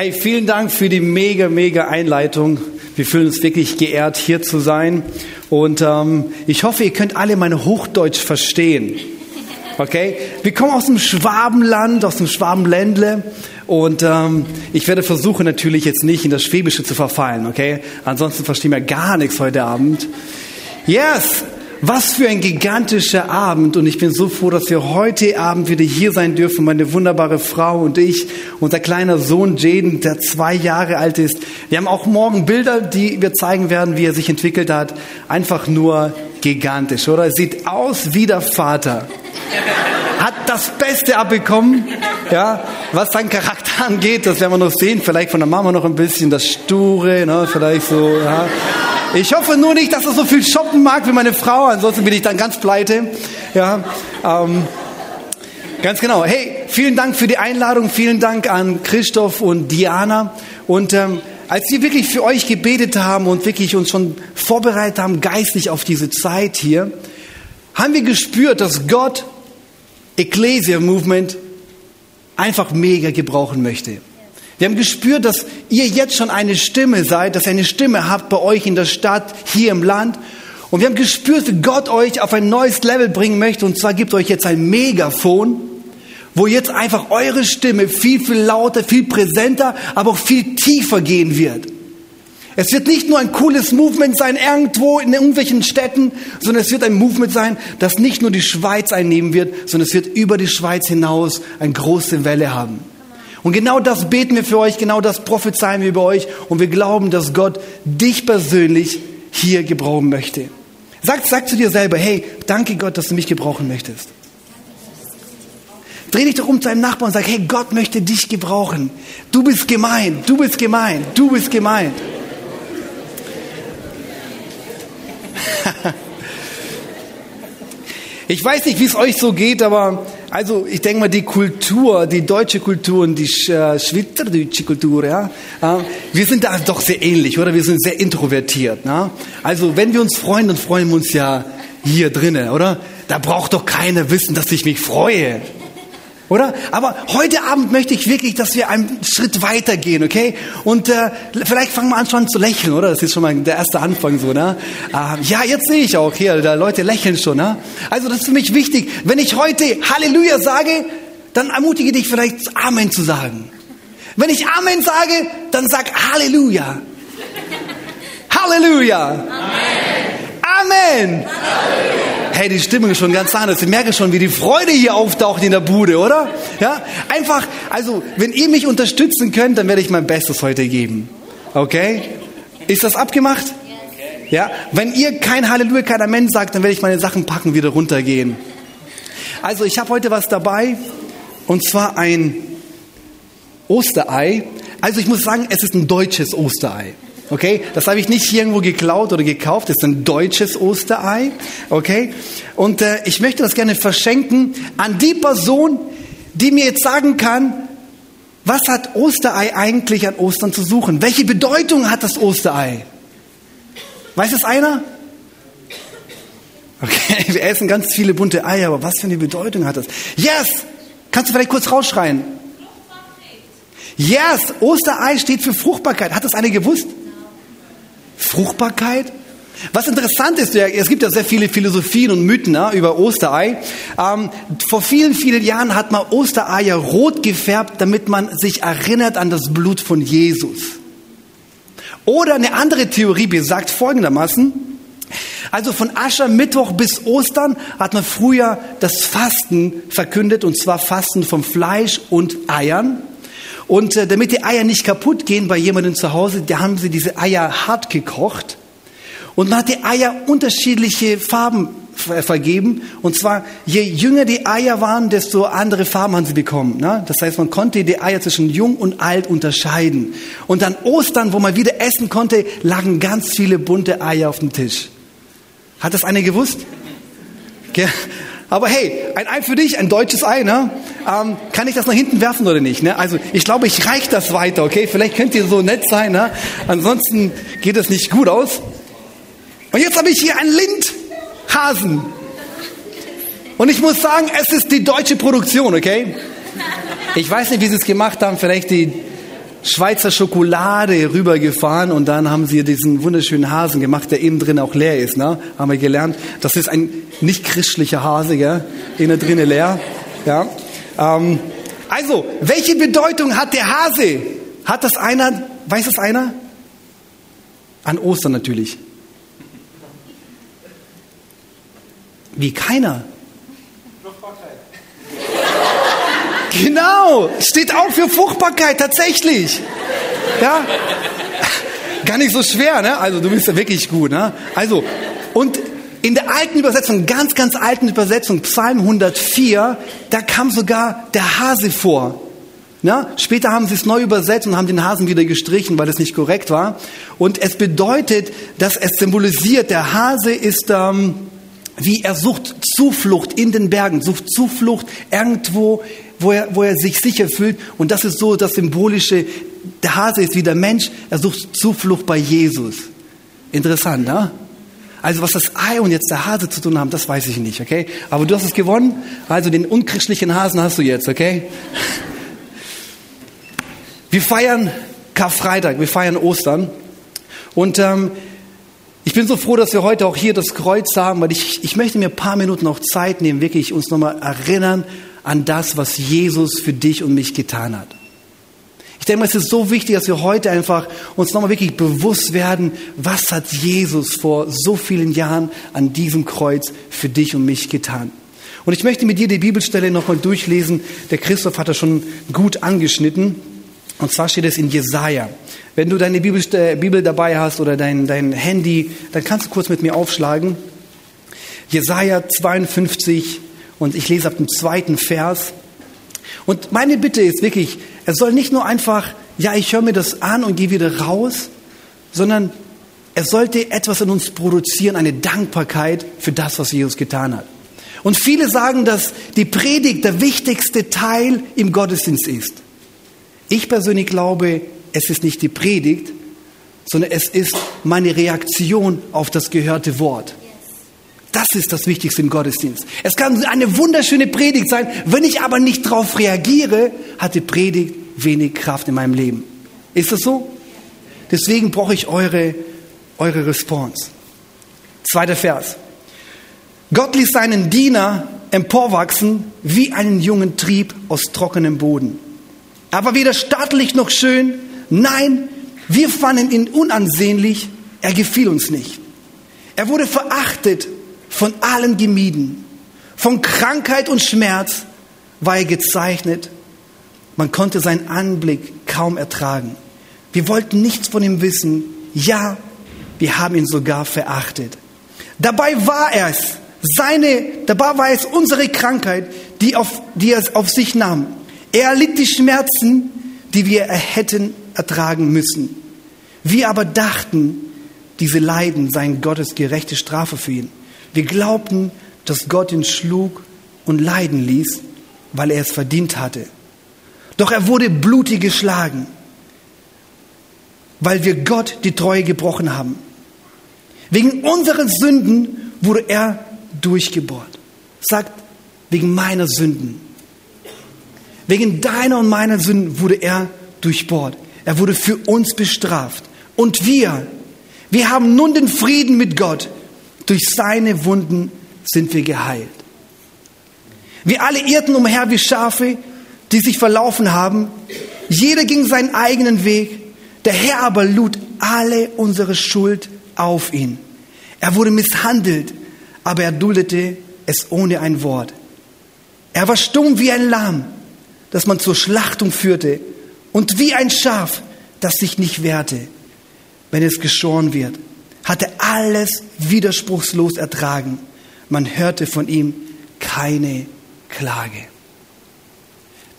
Hey, vielen Dank für die mega, mega Einleitung. Wir fühlen uns wirklich geehrt, hier zu sein. Und ähm, ich hoffe, ihr könnt alle meine Hochdeutsch verstehen. Okay? Wir kommen aus dem Schwabenland, aus dem Schwabenländle. Und ähm, ich werde versuchen natürlich jetzt nicht in das Schwäbische zu verfallen, okay? Ansonsten verstehen wir gar nichts heute Abend. Yes! Was für ein gigantischer Abend und ich bin so froh, dass wir heute Abend wieder hier sein dürfen, meine wunderbare Frau und ich, unser kleiner Sohn Jaden, der zwei Jahre alt ist. Wir haben auch morgen Bilder, die wir zeigen werden, wie er sich entwickelt hat. Einfach nur gigantisch, oder? Er sieht aus wie der Vater. Hat das Beste abbekommen, ja, was seinen Charakter angeht, das werden wir noch sehen, vielleicht von der Mama noch ein bisschen, das Sture, ne, vielleicht so, ja. Ich hoffe nur nicht, dass er so viel shoppen mag wie meine Frau, ansonsten bin ich dann ganz pleite. Ja, ähm, ganz genau. Hey, vielen Dank für die Einladung, vielen Dank an Christoph und Diana. Und ähm, als wir wirklich für euch gebetet haben und wirklich uns schon vorbereitet haben, geistlich auf diese Zeit hier, haben wir gespürt, dass Gott Ecclesia Movement einfach mega gebrauchen möchte. Wir haben gespürt, dass ihr jetzt schon eine Stimme seid, dass ihr eine Stimme habt bei euch in der Stadt, hier im Land. Und wir haben gespürt, dass Gott euch auf ein neues Level bringen möchte. Und zwar gibt euch jetzt ein Megafon, wo jetzt einfach eure Stimme viel, viel lauter, viel präsenter, aber auch viel tiefer gehen wird. Es wird nicht nur ein cooles Movement sein irgendwo in irgendwelchen Städten, sondern es wird ein Movement sein, das nicht nur die Schweiz einnehmen wird, sondern es wird über die Schweiz hinaus eine große Welle haben. Und genau das beten wir für euch, genau das prophezeien wir über euch und wir glauben, dass Gott dich persönlich hier gebrauchen möchte. Sag, sag zu dir selber, hey, danke Gott, dass du mich gebrauchen möchtest. Dreh dich doch um zu einem Nachbarn und sag, hey, Gott möchte dich gebrauchen. Du bist gemeint, du bist gemeint, du bist gemeint. Ich weiß nicht, wie es euch so geht, aber also ich denke mal, die Kultur, die deutsche Kultur und die äh, schweizerdeutsche Kultur, ja, wir sind da doch sehr ähnlich, oder? Wir sind sehr introvertiert. Ne? Also wenn wir uns freuen, dann freuen wir uns ja hier drinnen, oder? Da braucht doch keiner wissen, dass ich mich freue. Oder? Aber heute Abend möchte ich wirklich, dass wir einen Schritt weiter gehen, okay? Und äh, vielleicht fangen wir an schon zu lächeln, oder? Das ist schon mal der erste Anfang so, ne? Äh, ja, jetzt sehe ich auch hier, da Leute lächeln schon, ne? Also das ist für mich wichtig. Wenn ich heute Halleluja sage, dann ermutige dich vielleicht Amen zu sagen. Wenn ich Amen sage, dann sag Halleluja. Halleluja. Amen. Amen. Halleluja. Hey, die Stimmung ist schon ganz anders. Ich merke schon, wie die Freude hier auftaucht in der Bude, oder? Ja, einfach, also, wenn ihr mich unterstützen könnt, dann werde ich mein Bestes heute geben. Okay? Ist das abgemacht? Ja, wenn ihr kein Halleluja, kein Amen sagt, dann werde ich meine Sachen packen, wieder runtergehen. Also, ich habe heute was dabei, und zwar ein Osterei. Also, ich muss sagen, es ist ein deutsches Osterei. Okay, das habe ich nicht irgendwo geklaut oder gekauft. Das ist ein deutsches Osterei. Okay, und äh, ich möchte das gerne verschenken an die Person, die mir jetzt sagen kann, was hat Osterei eigentlich an Ostern zu suchen? Welche Bedeutung hat das Osterei? Weiß es einer? Okay, wir essen ganz viele bunte Eier, aber was für eine Bedeutung hat das? Yes! Kannst du vielleicht kurz rausschreien? Yes! Osterei steht für Fruchtbarkeit. Hat das einer gewusst? Fruchtbarkeit. Was interessant ist, es gibt ja sehr viele Philosophien und Mythen ja, über Osterei. Ähm, vor vielen, vielen Jahren hat man Ostereier rot gefärbt, damit man sich erinnert an das Blut von Jesus. Oder eine andere Theorie besagt folgendermaßen, also von Aschermittwoch bis Ostern hat man früher das Fasten verkündet, und zwar Fasten vom Fleisch und Eiern. Und äh, damit die Eier nicht kaputt gehen bei jemandem zu Hause, da haben sie diese Eier hart gekocht. Und man hat die Eier unterschiedliche Farben vergeben. Und zwar, je jünger die Eier waren, desto andere Farben haben sie bekommen. Ne? Das heißt, man konnte die Eier zwischen jung und alt unterscheiden. Und an Ostern, wo man wieder essen konnte, lagen ganz viele bunte Eier auf dem Tisch. Hat das einer gewusst? Aber hey, ein Ei für dich, ein deutsches Ei, ne? Ähm, kann ich das nach hinten werfen oder nicht? Ne? Also ich glaube, ich reich das weiter, okay? Vielleicht könnt ihr so nett sein, ne? Ansonsten geht es nicht gut aus. Und jetzt habe ich hier einen Lindhasen. Und ich muss sagen, es ist die deutsche Produktion, okay? Ich weiß nicht, wie sie es gemacht haben. Vielleicht die Schweizer Schokolade rübergefahren und dann haben sie diesen wunderschönen Hasen gemacht, der innen drin auch leer ist. Ne? Haben wir gelernt. Das ist ein nicht christlicher Hase, gell? innen drin leer. Ja. Ähm, also, welche Bedeutung hat der Hase? Hat das einer, weiß das einer? An Ostern natürlich. Wie keiner. Genau, steht auch für Fruchtbarkeit, tatsächlich. Ja, gar nicht so schwer, ne? Also du bist ja wirklich gut, ne? Also, und in der alten Übersetzung, ganz, ganz alten Übersetzung, Psalm 104, da kam sogar der Hase vor. Na, später haben sie es neu übersetzt und haben den Hasen wieder gestrichen, weil es nicht korrekt war. Und es bedeutet, dass es symbolisiert, der Hase ist ähm, wie er sucht Zuflucht in den Bergen, sucht Zuflucht irgendwo, wo er, wo er sich sicher fühlt. Und das ist so das Symbolische. Der Hase ist wie der Mensch, er sucht Zuflucht bei Jesus. Interessant, ne? Also was das Ei und jetzt der Hase zu tun haben, das weiß ich nicht, okay? Aber du hast es gewonnen, also den unchristlichen Hasen hast du jetzt, okay? Wir feiern Karfreitag, wir feiern Ostern und ähm, ich bin so froh, dass wir heute auch hier das Kreuz haben, weil ich, ich möchte mir ein paar Minuten noch Zeit nehmen, wirklich uns nochmal erinnern an das, was Jesus für dich und mich getan hat. Ich denke, es ist so wichtig, dass wir heute einfach uns nochmal wirklich bewusst werden, was hat Jesus vor so vielen Jahren an diesem Kreuz für dich und mich getan. Und ich möchte mit dir die Bibelstelle nochmal durchlesen. Der Christoph hat das schon gut angeschnitten. Und zwar steht es in Jesaja. Wenn du deine Bibel, äh, Bibel dabei hast oder dein, dein Handy, dann kannst du kurz mit mir aufschlagen. Jesaja 52 und ich lese ab dem zweiten Vers. Und meine Bitte ist wirklich, er soll nicht nur einfach, ja, ich höre mir das an und gehe wieder raus, sondern er sollte etwas in uns produzieren, eine Dankbarkeit für das, was Jesus getan hat. Und viele sagen, dass die Predigt der wichtigste Teil im Gottesdienst ist. Ich persönlich glaube, es ist nicht die Predigt, sondern es ist meine Reaktion auf das gehörte Wort. Das ist das Wichtigste im Gottesdienst. Es kann eine wunderschöne Predigt sein, wenn ich aber nicht darauf reagiere, hat die Predigt wenig Kraft in meinem Leben. Ist das so? Deswegen brauche ich eure, eure Response. Zweiter Vers. Gott ließ seinen Diener emporwachsen wie einen jungen Trieb aus trockenem Boden. Er war weder stattlich noch schön. Nein, wir fanden ihn unansehnlich. Er gefiel uns nicht. Er wurde verachtet von allen gemieden. Von Krankheit und Schmerz war er gezeichnet. Man konnte seinen Anblick kaum ertragen. Wir wollten nichts von ihm wissen. Ja, wir haben ihn sogar verachtet. Dabei war es seine, dabei war es unsere Krankheit, die, auf, die er auf sich nahm. Er erlitt die Schmerzen, die wir hätten ertragen müssen. Wir aber dachten, diese Leiden seien Gottes gerechte Strafe für ihn. Wir glaubten, dass Gott ihn schlug und leiden ließ, weil er es verdient hatte. Doch er wurde blutig geschlagen, weil wir Gott die Treue gebrochen haben. Wegen unseren Sünden wurde er durchgebohrt. Sagt, wegen meiner Sünden. Wegen deiner und meiner Sünden wurde er durchbohrt. Er wurde für uns bestraft. Und wir, wir haben nun den Frieden mit Gott durch seine Wunden sind wir geheilt. Wir alle irrten umher wie Schafe, die sich verlaufen haben. Jeder ging seinen eigenen Weg. Der Herr aber lud alle unsere Schuld auf ihn. Er wurde misshandelt, aber er duldete es ohne ein Wort. Er war stumm wie ein Lamm, das man zur Schlachtung führte, und wie ein Schaf, das sich nicht wehrte, wenn es geschoren wird hatte alles widerspruchslos ertragen. Man hörte von ihm keine Klage.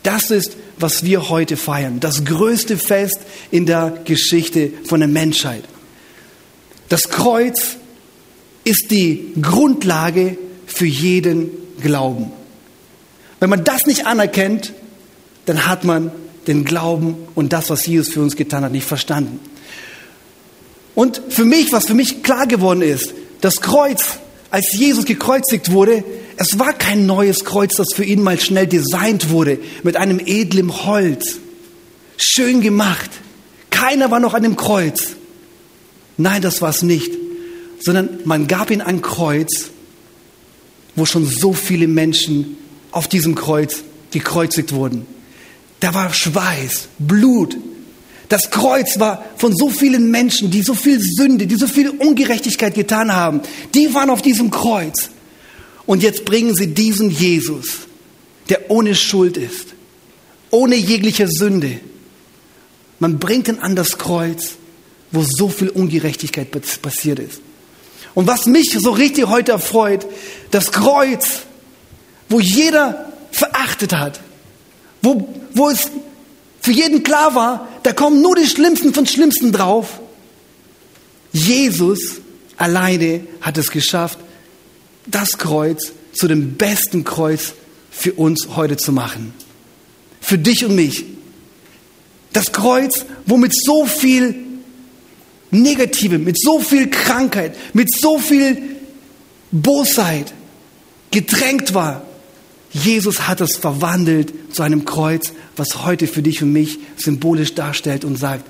Das ist, was wir heute feiern. Das größte Fest in der Geschichte von der Menschheit. Das Kreuz ist die Grundlage für jeden Glauben. Wenn man das nicht anerkennt, dann hat man den Glauben und das, was Jesus für uns getan hat, nicht verstanden. Und für mich, was für mich klar geworden ist, das Kreuz, als Jesus gekreuzigt wurde, es war kein neues Kreuz, das für ihn mal schnell designt wurde mit einem edlen Holz. schön gemacht. Keiner war noch an dem Kreuz. Nein, das war es nicht, sondern man gab ihm ein Kreuz, wo schon so viele Menschen auf diesem Kreuz gekreuzigt wurden. Da war Schweiß, Blut. Das Kreuz war von so vielen Menschen, die so viel Sünde, die so viel Ungerechtigkeit getan haben. Die waren auf diesem Kreuz. Und jetzt bringen sie diesen Jesus, der ohne Schuld ist, ohne jegliche Sünde. Man bringt ihn an das Kreuz, wo so viel Ungerechtigkeit passiert ist. Und was mich so richtig heute erfreut, das Kreuz, wo jeder verachtet hat, wo, wo es für jeden klar war, da kommen nur die Schlimmsten von Schlimmsten drauf. Jesus alleine hat es geschafft, das Kreuz zu dem besten Kreuz für uns heute zu machen. Für dich und mich. Das Kreuz, wo mit so viel Negative, mit so viel Krankheit, mit so viel Bosheit gedrängt war. Jesus hat es verwandelt zu einem Kreuz, was heute für dich und mich symbolisch darstellt und sagt,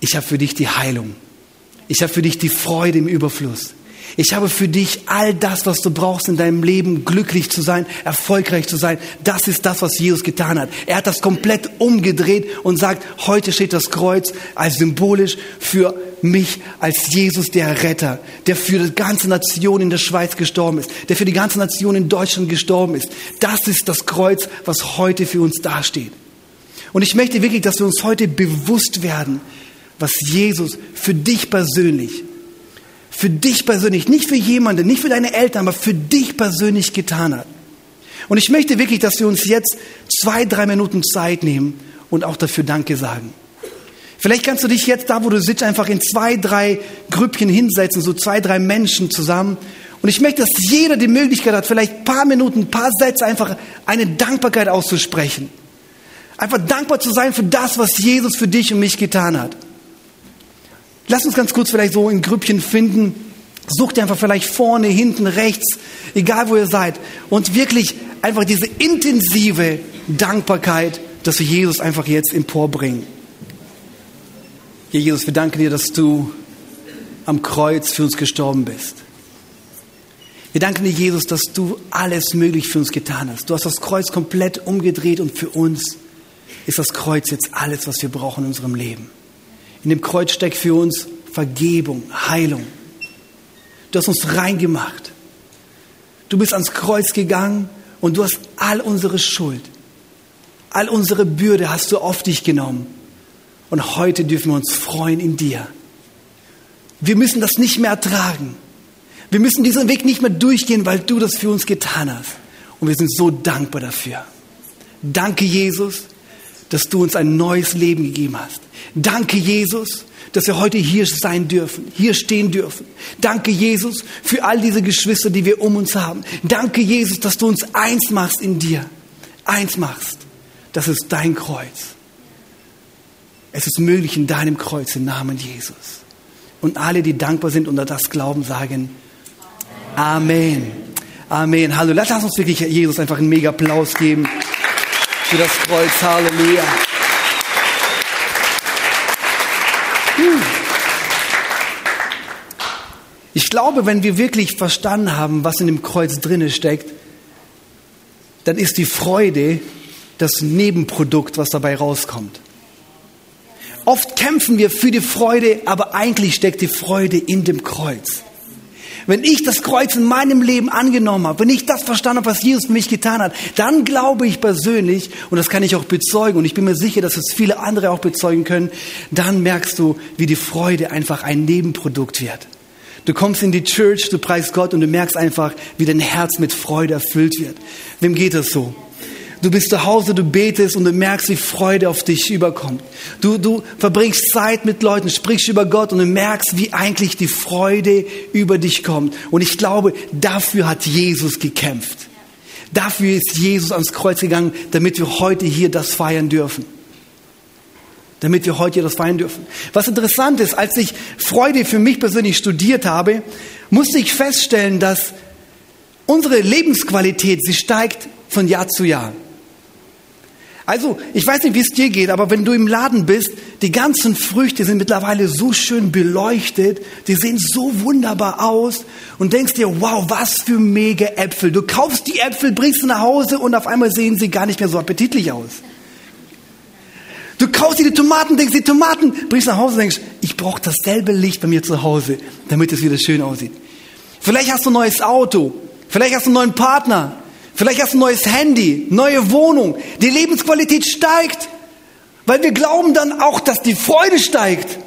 ich habe für dich die Heilung. Ich habe für dich die Freude im Überfluss. Ich habe für dich all das, was du brauchst in deinem Leben, glücklich zu sein, erfolgreich zu sein. Das ist das, was Jesus getan hat. Er hat das komplett umgedreht und sagt, heute steht das Kreuz als symbolisch für mich als Jesus, der Retter, der für die ganze Nation in der Schweiz gestorben ist, der für die ganze Nation in Deutschland gestorben ist. Das ist das Kreuz, was heute für uns dasteht. Und ich möchte wirklich, dass wir uns heute bewusst werden, was Jesus für dich persönlich für dich persönlich, nicht für jemanden, nicht für deine Eltern, aber für dich persönlich getan hat. Und ich möchte wirklich, dass wir uns jetzt zwei, drei Minuten Zeit nehmen und auch dafür Danke sagen. Vielleicht kannst du dich jetzt da, wo du sitzt, einfach in zwei, drei Grüppchen hinsetzen, so zwei, drei Menschen zusammen. Und ich möchte, dass jeder die Möglichkeit hat, vielleicht ein paar Minuten, ein paar Sätze einfach eine Dankbarkeit auszusprechen. Einfach dankbar zu sein für das, was Jesus für dich und mich getan hat. Lass uns ganz kurz vielleicht so in Grüppchen finden. Sucht einfach vielleicht vorne, hinten, rechts, egal wo ihr seid. Und wirklich einfach diese intensive Dankbarkeit, dass wir Jesus einfach jetzt emporbringen. Ja, Jesus, wir danken dir, dass du am Kreuz für uns gestorben bist. Wir danken dir, Jesus, dass du alles möglich für uns getan hast. Du hast das Kreuz komplett umgedreht und für uns ist das Kreuz jetzt alles, was wir brauchen in unserem Leben. In dem Kreuz steckt für uns Vergebung, Heilung. Du hast uns reingemacht. Du bist ans Kreuz gegangen und du hast all unsere Schuld, all unsere Bürde hast du auf dich genommen. Und heute dürfen wir uns freuen in dir. Wir müssen das nicht mehr ertragen. Wir müssen diesen Weg nicht mehr durchgehen, weil du das für uns getan hast. Und wir sind so dankbar dafür. Danke, Jesus, dass du uns ein neues Leben gegeben hast. Danke, Jesus, dass wir heute hier sein dürfen, hier stehen dürfen. Danke, Jesus, für all diese Geschwister, die wir um uns haben. Danke, Jesus, dass du uns eins machst in dir. Eins machst. Das ist dein Kreuz. Es ist möglich in deinem Kreuz im Namen Jesus. Und alle, die dankbar sind und das glauben, sagen Amen. Amen. Halleluja. Lass uns wirklich Jesus einfach einen mega Applaus geben für das Kreuz. Halleluja. Ich glaube, wenn wir wirklich verstanden haben, was in dem Kreuz drinne steckt, dann ist die Freude das Nebenprodukt, was dabei rauskommt. Oft kämpfen wir für die Freude, aber eigentlich steckt die Freude in dem Kreuz. Wenn ich das Kreuz in meinem Leben angenommen habe, wenn ich das verstanden habe, was Jesus für mich getan hat, dann glaube ich persönlich, und das kann ich auch bezeugen, und ich bin mir sicher, dass es viele andere auch bezeugen können, dann merkst du, wie die Freude einfach ein Nebenprodukt wird. Du kommst in die Church, du preist Gott und du merkst einfach, wie dein Herz mit Freude erfüllt wird. Wem geht das so? Du bist zu Hause, du betest und du merkst, wie Freude auf dich überkommt. Du, du verbringst Zeit mit Leuten, sprichst über Gott und du merkst, wie eigentlich die Freude über dich kommt. Und ich glaube, dafür hat Jesus gekämpft. Dafür ist Jesus ans Kreuz gegangen, damit wir heute hier das feiern dürfen. Damit wir heute hier das feiern dürfen. Was interessant ist, als ich Freude für mich persönlich studiert habe, musste ich feststellen, dass unsere Lebensqualität, sie steigt von Jahr zu Jahr. Also, ich weiß nicht, wie es dir geht, aber wenn du im Laden bist, die ganzen Früchte sind mittlerweile so schön beleuchtet, die sehen so wunderbar aus und denkst dir, wow, was für mega Äpfel. Du kaufst die Äpfel, bringst sie nach Hause und auf einmal sehen sie gar nicht mehr so appetitlich aus. Du kaufst dir die Tomaten, denkst die Tomaten, bringst nach Hause und denkst, ich brauche dasselbe Licht bei mir zu Hause, damit es wieder schön aussieht. Vielleicht hast du ein neues Auto, vielleicht hast du einen neuen Partner, Vielleicht hast du ein neues Handy, neue Wohnung. Die Lebensqualität steigt, weil wir glauben dann auch, dass die Freude steigt.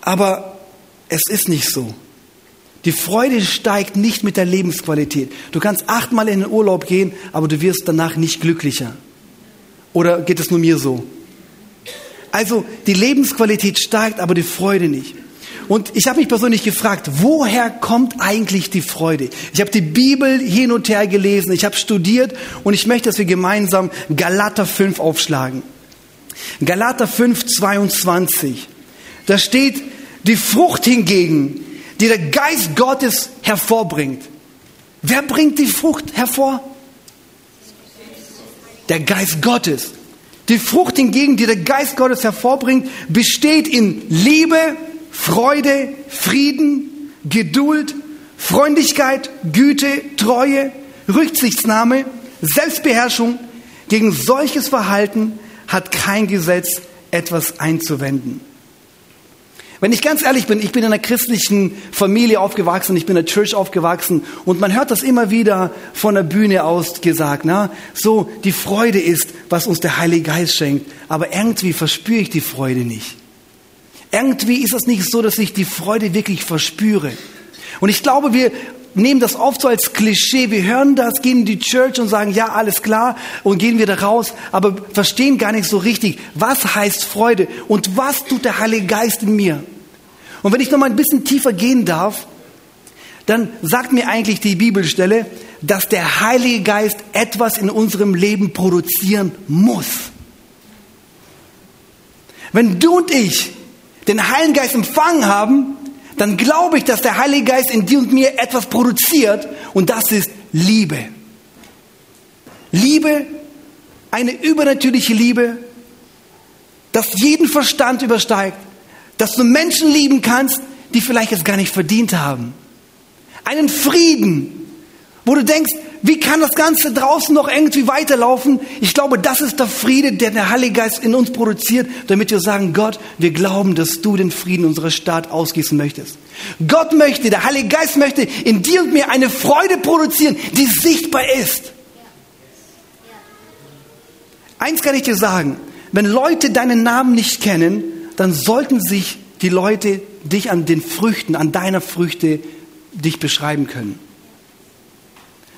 Aber es ist nicht so. Die Freude steigt nicht mit der Lebensqualität. Du kannst achtmal in den Urlaub gehen, aber du wirst danach nicht glücklicher. Oder geht es nur mir so? Also die Lebensqualität steigt, aber die Freude nicht. Und ich habe mich persönlich gefragt, woher kommt eigentlich die Freude? Ich habe die Bibel hin und her gelesen, ich habe studiert und ich möchte, dass wir gemeinsam Galater 5 aufschlagen. Galater 5, 22. Da steht, die Frucht hingegen, die der Geist Gottes hervorbringt. Wer bringt die Frucht hervor? Der Geist Gottes. Die Frucht hingegen, die der Geist Gottes hervorbringt, besteht in Liebe, Freude, Frieden, Geduld, Freundlichkeit, Güte, Treue, Rücksichtsnahme, Selbstbeherrschung. Gegen solches Verhalten hat kein Gesetz etwas einzuwenden. Wenn ich ganz ehrlich bin, ich bin in einer christlichen Familie aufgewachsen, ich bin in der Church aufgewachsen und man hört das immer wieder von der Bühne aus gesagt, na, so die Freude ist, was uns der Heilige Geist schenkt, aber irgendwie verspüre ich die Freude nicht. Irgendwie ist es nicht so, dass ich die Freude wirklich verspüre. Und ich glaube, wir nehmen das oft so als Klischee. Wir hören das, gehen in die Church und sagen, ja, alles klar, und gehen wieder raus, aber verstehen gar nicht so richtig, was heißt Freude und was tut der Heilige Geist in mir. Und wenn ich noch mal ein bisschen tiefer gehen darf, dann sagt mir eigentlich die Bibelstelle, dass der Heilige Geist etwas in unserem Leben produzieren muss. Wenn du und ich den Heiligen Geist empfangen haben, dann glaube ich, dass der Heilige Geist in dir und mir etwas produziert und das ist Liebe. Liebe, eine übernatürliche Liebe, das jeden Verstand übersteigt, dass du Menschen lieben kannst, die vielleicht es gar nicht verdient haben. Einen Frieden, wo du denkst, wie kann das Ganze draußen noch irgendwie weiterlaufen? Ich glaube, das ist der Friede, der der Heilige Geist in uns produziert, damit wir sagen, Gott, wir glauben, dass du den Frieden unserer Stadt ausgießen möchtest. Gott möchte, der Heilige Geist möchte in dir und mir eine Freude produzieren, die sichtbar ist. Eins kann ich dir sagen, wenn Leute deinen Namen nicht kennen, dann sollten sich die Leute dich an den Früchten, an deiner Früchte dich beschreiben können.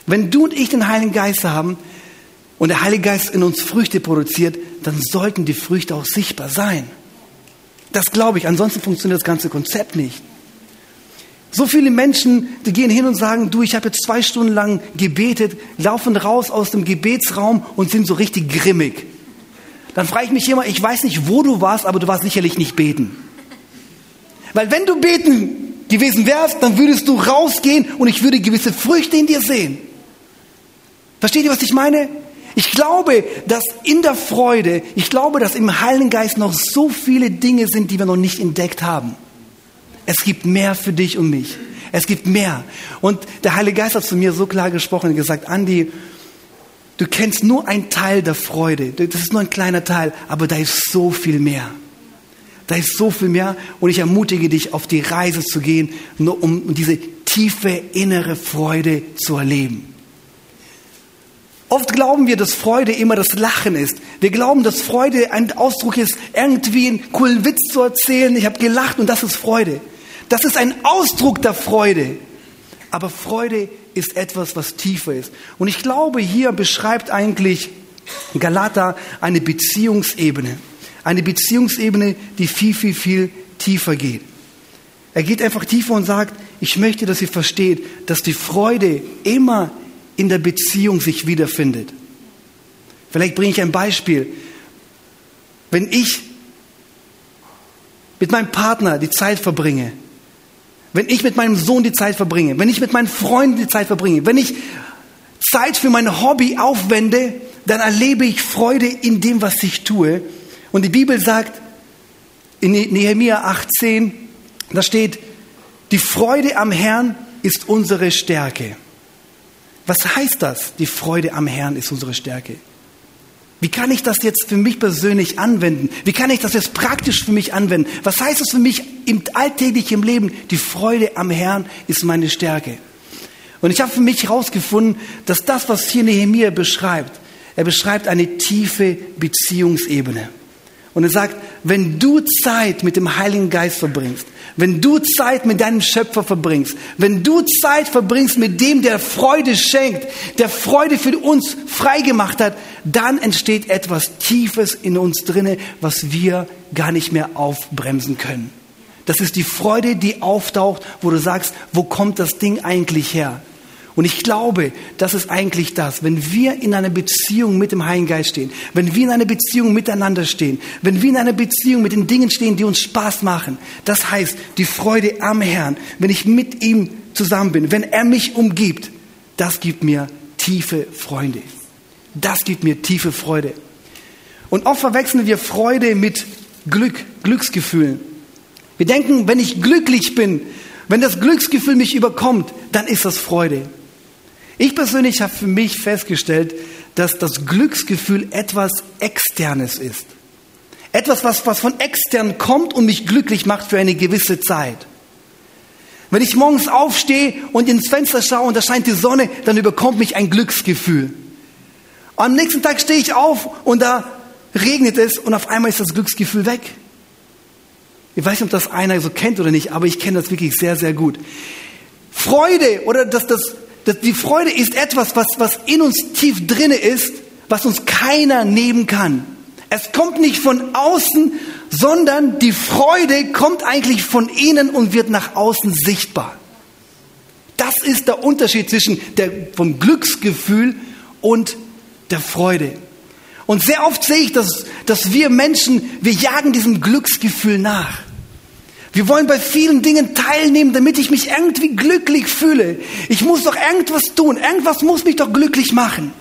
Wenn du und ich den Heiligen Geist haben und der Heilige Geist in uns Früchte produziert, dann sollten die Früchte auch sichtbar sein. Das glaube ich, ansonsten funktioniert das ganze Konzept nicht. So viele Menschen, die gehen hin und sagen, du, ich habe jetzt zwei Stunden lang gebetet, laufen raus aus dem Gebetsraum und sind so richtig grimmig. Dann frage ich mich immer, ich weiß nicht, wo du warst, aber du warst sicherlich nicht beten. Weil wenn du beten gewesen wärst, dann würdest du rausgehen und ich würde gewisse Früchte in dir sehen. Versteht ihr, was ich meine? Ich glaube, dass in der Freude, ich glaube, dass im Heiligen Geist noch so viele Dinge sind, die wir noch nicht entdeckt haben. Es gibt mehr für dich und mich. Es gibt mehr. Und der Heilige Geist hat zu mir so klar gesprochen und gesagt, Andi, du kennst nur einen Teil der Freude. Das ist nur ein kleiner Teil, aber da ist so viel mehr. Da ist so viel mehr und ich ermutige dich, auf die Reise zu gehen, nur um diese tiefe innere Freude zu erleben. Oft glauben wir, dass Freude immer das Lachen ist. Wir glauben, dass Freude ein Ausdruck ist, irgendwie einen coolen Witz zu erzählen. Ich habe gelacht und das ist Freude. Das ist ein Ausdruck der Freude. Aber Freude ist etwas, was tiefer ist. Und ich glaube, hier beschreibt eigentlich Galater eine Beziehungsebene. Eine Beziehungsebene, die viel, viel, viel tiefer geht. Er geht einfach tiefer und sagt, ich möchte, dass ihr versteht, dass die Freude immer in der Beziehung sich wiederfindet. Vielleicht bringe ich ein Beispiel. Wenn ich mit meinem Partner die Zeit verbringe, wenn ich mit meinem Sohn die Zeit verbringe, wenn ich mit meinen Freunden die Zeit verbringe, wenn ich Zeit für mein Hobby aufwende, dann erlebe ich Freude in dem, was ich tue. Und die Bibel sagt in ne-, Nehemiah 18, da steht, die Freude am Herrn ist unsere Stärke. Was heißt das? Die Freude am Herrn ist unsere Stärke. Wie kann ich das jetzt für mich persönlich anwenden? Wie kann ich das jetzt praktisch für mich anwenden? Was heißt es für mich im alltäglichen Leben? Die Freude am Herrn ist meine Stärke. Und ich habe für mich herausgefunden, dass das, was hier Nehemiah beschreibt, er beschreibt eine tiefe Beziehungsebene. Und er sagt, wenn du Zeit mit dem Heiligen Geist verbringst, wenn du Zeit mit deinem Schöpfer verbringst, wenn du Zeit verbringst mit dem, der Freude schenkt, der Freude für uns freigemacht hat, dann entsteht etwas Tiefes in uns drinne, was wir gar nicht mehr aufbremsen können. Das ist die Freude, die auftaucht, wo du sagst, wo kommt das Ding eigentlich her? Und ich glaube, das ist eigentlich das, wenn wir in einer Beziehung mit dem Heiligen Geist stehen, wenn wir in einer Beziehung miteinander stehen, wenn wir in einer Beziehung mit den Dingen stehen, die uns Spaß machen, das heißt die Freude am Herrn, wenn ich mit ihm zusammen bin, wenn er mich umgibt, das gibt mir tiefe Freude. Das gibt mir tiefe Freude. Und oft verwechseln wir Freude mit Glück, Glücksgefühlen. Wir denken, wenn ich glücklich bin, wenn das Glücksgefühl mich überkommt, dann ist das Freude. Ich persönlich habe für mich festgestellt, dass das Glücksgefühl etwas Externes ist. Etwas, was, was von extern kommt und mich glücklich macht für eine gewisse Zeit. Wenn ich morgens aufstehe und ins Fenster schaue und da scheint die Sonne, dann überkommt mich ein Glücksgefühl. Am nächsten Tag stehe ich auf und da regnet es und auf einmal ist das Glücksgefühl weg. Ich weiß nicht, ob das einer so kennt oder nicht, aber ich kenne das wirklich sehr, sehr gut. Freude oder das, das die Freude ist etwas, was, was in uns tief drinne ist, was uns keiner nehmen kann. Es kommt nicht von außen, sondern die Freude kommt eigentlich von innen und wird nach außen sichtbar. Das ist der Unterschied zwischen der, vom Glücksgefühl und der Freude. Und sehr oft sehe ich, dass, dass wir Menschen, wir jagen diesem Glücksgefühl nach. Wir wollen bei vielen Dingen teilnehmen, damit ich mich irgendwie glücklich fühle. Ich muss doch irgendwas tun. Irgendwas muss mich doch glücklich machen.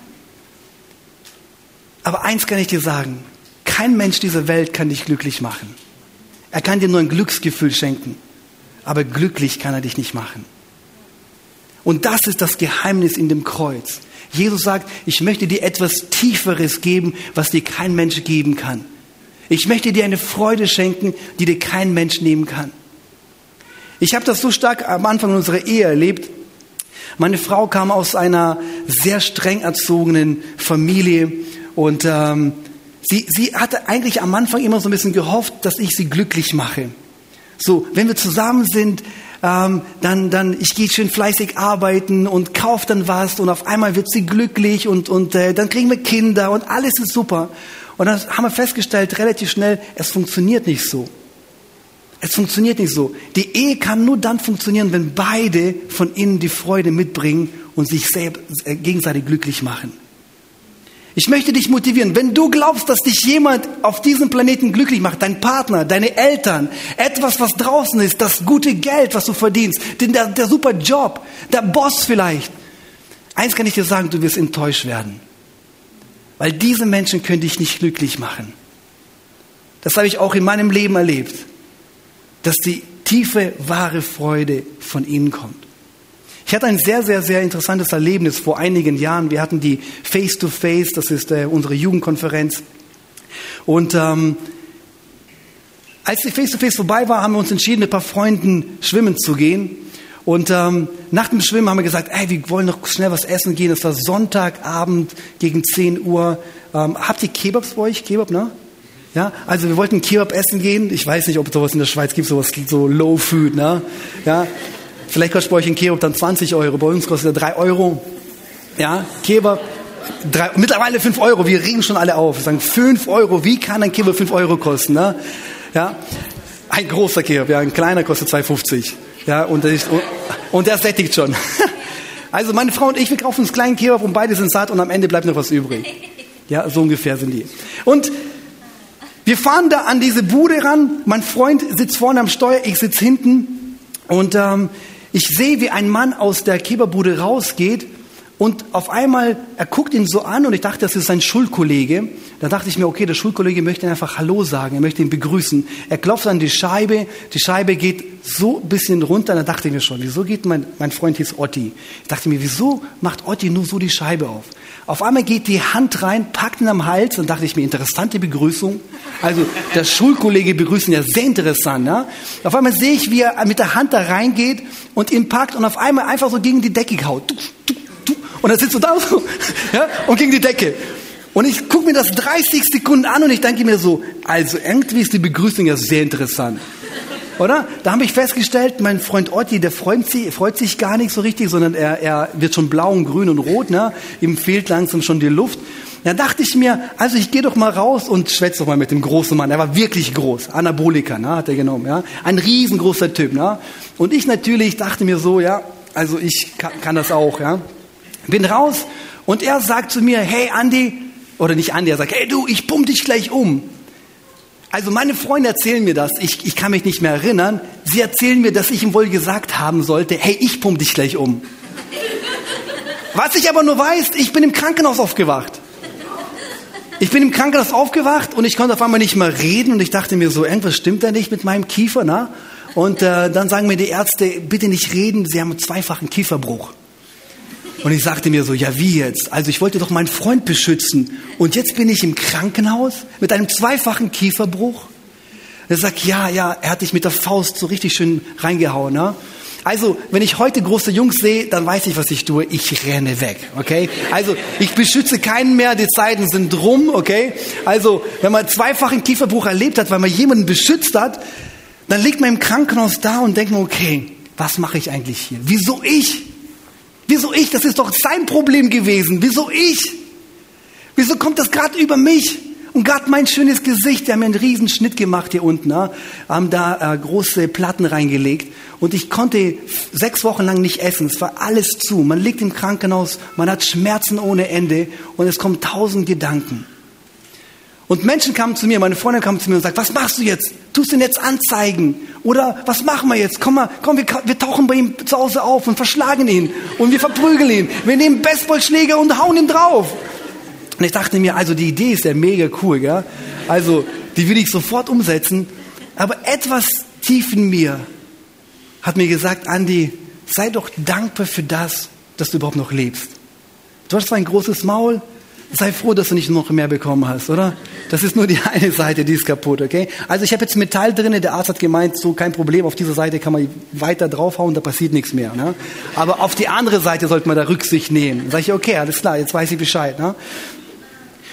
Aber eins kann ich dir sagen. Kein Mensch dieser Welt kann dich glücklich machen. Er kann dir nur ein Glücksgefühl schenken. Aber glücklich kann er dich nicht machen. Und das ist das Geheimnis in dem Kreuz. Jesus sagt, ich möchte dir etwas Tieferes geben, was dir kein Mensch geben kann. Ich möchte dir eine Freude schenken, die dir kein Mensch nehmen kann. Ich habe das so stark am Anfang unserer Ehe erlebt. Meine Frau kam aus einer sehr streng erzogenen Familie und ähm, sie, sie hatte eigentlich am Anfang immer so ein bisschen gehofft, dass ich sie glücklich mache. So, wenn wir zusammen sind, ähm, dann, dann ich gehe schön fleißig arbeiten und kaufe dann was und auf einmal wird sie glücklich und, und äh, dann kriegen wir Kinder und alles ist super. Und dann haben wir festgestellt, relativ schnell, es funktioniert nicht so. Es funktioniert nicht so. Die Ehe kann nur dann funktionieren, wenn beide von innen die Freude mitbringen und sich selbst, äh, gegenseitig glücklich machen. Ich möchte dich motivieren, wenn du glaubst, dass dich jemand auf diesem Planeten glücklich macht, dein Partner, deine Eltern, etwas, was draußen ist, das gute Geld, was du verdienst, der, der super Job, der Boss vielleicht. Eins kann ich dir sagen, du wirst enttäuscht werden. Weil diese Menschen können dich nicht glücklich machen. Das habe ich auch in meinem Leben erlebt, dass die tiefe, wahre Freude von ihnen kommt. Ich hatte ein sehr, sehr, sehr interessantes Erlebnis vor einigen Jahren. Wir hatten die Face-to-Face, -face, das ist äh, unsere Jugendkonferenz. Und ähm, als die Face-to-Face -face vorbei war, haben wir uns entschieden, mit ein paar Freunden schwimmen zu gehen. Und ähm, nach dem Schwimmen haben wir gesagt, ey, wir wollen noch schnell was essen gehen. Es war Sonntagabend gegen 10 Uhr. Ähm, habt ihr Kebabs bei euch? Kebab, ne? Ja, also wir wollten Kebab essen gehen. Ich weiß nicht, ob es sowas in der Schweiz gibt, sowas so Low Food, ne? Ja, vielleicht kostet bei euch ein Kebab dann 20 Euro. Bei uns kostet er 3 Euro. Ja, Kebab. Drei, mittlerweile 5 Euro. Wir regen schon alle auf. Wir sagen 5 Euro. Wie kann ein Kebab 5 Euro kosten? Ne? Ja, ein großer Kebab. Ja, ein kleiner kostet 2,50. Ja, und, ist, und, der sättigt schon. Also meine Frau und ich, wir kaufen uns kleinen Kebab und beide sind satt und am Ende bleibt noch was übrig. Ja, so ungefähr sind die. Und wir fahren da an diese Bude ran. Mein Freund sitzt vorne am Steuer, ich sitze hinten. Und ähm, ich sehe, wie ein Mann aus der Kebabbude rausgeht Und auf einmal, er guckt ihn so an und ich dachte, das ist sein Schulkollege. Da dachte ich mir, okay, der Schulkollege möchte einfach Hallo sagen, er möchte ihn begrüßen. Er klopft an die Scheibe, die Scheibe geht so ein bisschen runter. Da dachte ich mir schon, wieso geht mein, mein Freund hieß Otti? Ich dachte mir, wieso macht Otti nur so die Scheibe auf? Auf einmal geht die Hand rein, packt ihn am Hals und dachte ich mir, interessante Begrüßung. Also der Schulkollege begrüßen ja sehr interessant. Ja? Auf einmal sehe ich, wie er mit der Hand da reingeht und ihn packt und auf einmal einfach so gegen die Decke haut. Und er sitzt so da so, ja, und gegen die Decke. Und ich gucke mir das 30 Sekunden an und ich denke mir so, also irgendwie ist die Begrüßung ja sehr interessant. Oder? Da habe ich festgestellt, mein Freund Otti, der freut sich, freut sich gar nicht so richtig, sondern er, er wird schon blau und grün und rot, ne? Ihm fehlt langsam schon die Luft. Da dachte ich mir, also ich gehe doch mal raus und schwätze doch mal mit dem großen Mann. Er war wirklich groß, Anabolika, ne, hat er genommen, ja. Ein riesengroßer Typ, ne. Und ich natürlich dachte mir so, ja, also ich kann, kann das auch, ja. Bin raus und er sagt zu mir, hey Andi, oder nicht Andi, er sagt, hey du, ich pump dich gleich um. Also meine Freunde erzählen mir das, ich, ich kann mich nicht mehr erinnern. Sie erzählen mir, dass ich ihm wohl gesagt haben sollte, hey, ich pump dich gleich um. Was ich aber nur weiß, ich bin im Krankenhaus aufgewacht. Ich bin im Krankenhaus aufgewacht und ich konnte auf einmal nicht mehr reden und ich dachte mir so, irgendwas stimmt da nicht mit meinem Kiefer, na? Und äh, dann sagen mir die Ärzte, bitte nicht reden, Sie haben einen zweifachen Kieferbruch. Und ich sagte mir so, ja wie jetzt? Also ich wollte doch meinen Freund beschützen. Und jetzt bin ich im Krankenhaus mit einem zweifachen Kieferbruch. Er sagt, ja, ja, er hat dich mit der Faust so richtig schön reingehauen. Ne? Also, wenn ich heute große Jungs sehe, dann weiß ich, was ich tue. Ich renne weg, okay? Also, ich beschütze keinen mehr, die Zeiten sind rum, okay? Also, wenn man zweifachen Kieferbruch erlebt hat, weil man jemanden beschützt hat, dann liegt man im Krankenhaus da und denkt okay, was mache ich eigentlich hier? Wieso ich? Wieso ich? Das ist doch sein Problem gewesen. Wieso ich? Wieso kommt das gerade über mich? Und gerade mein schönes Gesicht, die haben mir einen riesen Schnitt gemacht hier unten, ne? haben da äh, große Platten reingelegt und ich konnte sechs Wochen lang nicht essen. Es war alles zu. Man liegt im Krankenhaus, man hat Schmerzen ohne Ende und es kommen tausend Gedanken. Und Menschen kamen zu mir, meine Freundin kam zu mir und sagt, was machst du jetzt? Tust du ihn jetzt anzeigen? Oder was machen wir jetzt? Komm mal, komm, wir, wir tauchen bei ihm zu Hause auf und verschlagen ihn und wir verprügeln ihn. Wir nehmen Baseballschläger und hauen ihn drauf. Und ich dachte mir, also die Idee ist ja mega cool, ja. Also die will ich sofort umsetzen. Aber etwas tief in mir hat mir gesagt, Andi, sei doch dankbar für das, dass du überhaupt noch lebst. Du hast zwar ein großes Maul, sei froh, dass du nicht noch mehr bekommen hast, oder? Das ist nur die eine Seite, die ist kaputt, okay? Also ich habe jetzt Metall drin, der Arzt hat gemeint, so kein Problem, auf dieser Seite kann man weiter draufhauen, da passiert nichts mehr. Ne? Aber auf die andere Seite sollte man da Rücksicht nehmen. Sag ich, okay, alles klar, jetzt weiß ich Bescheid. Ne?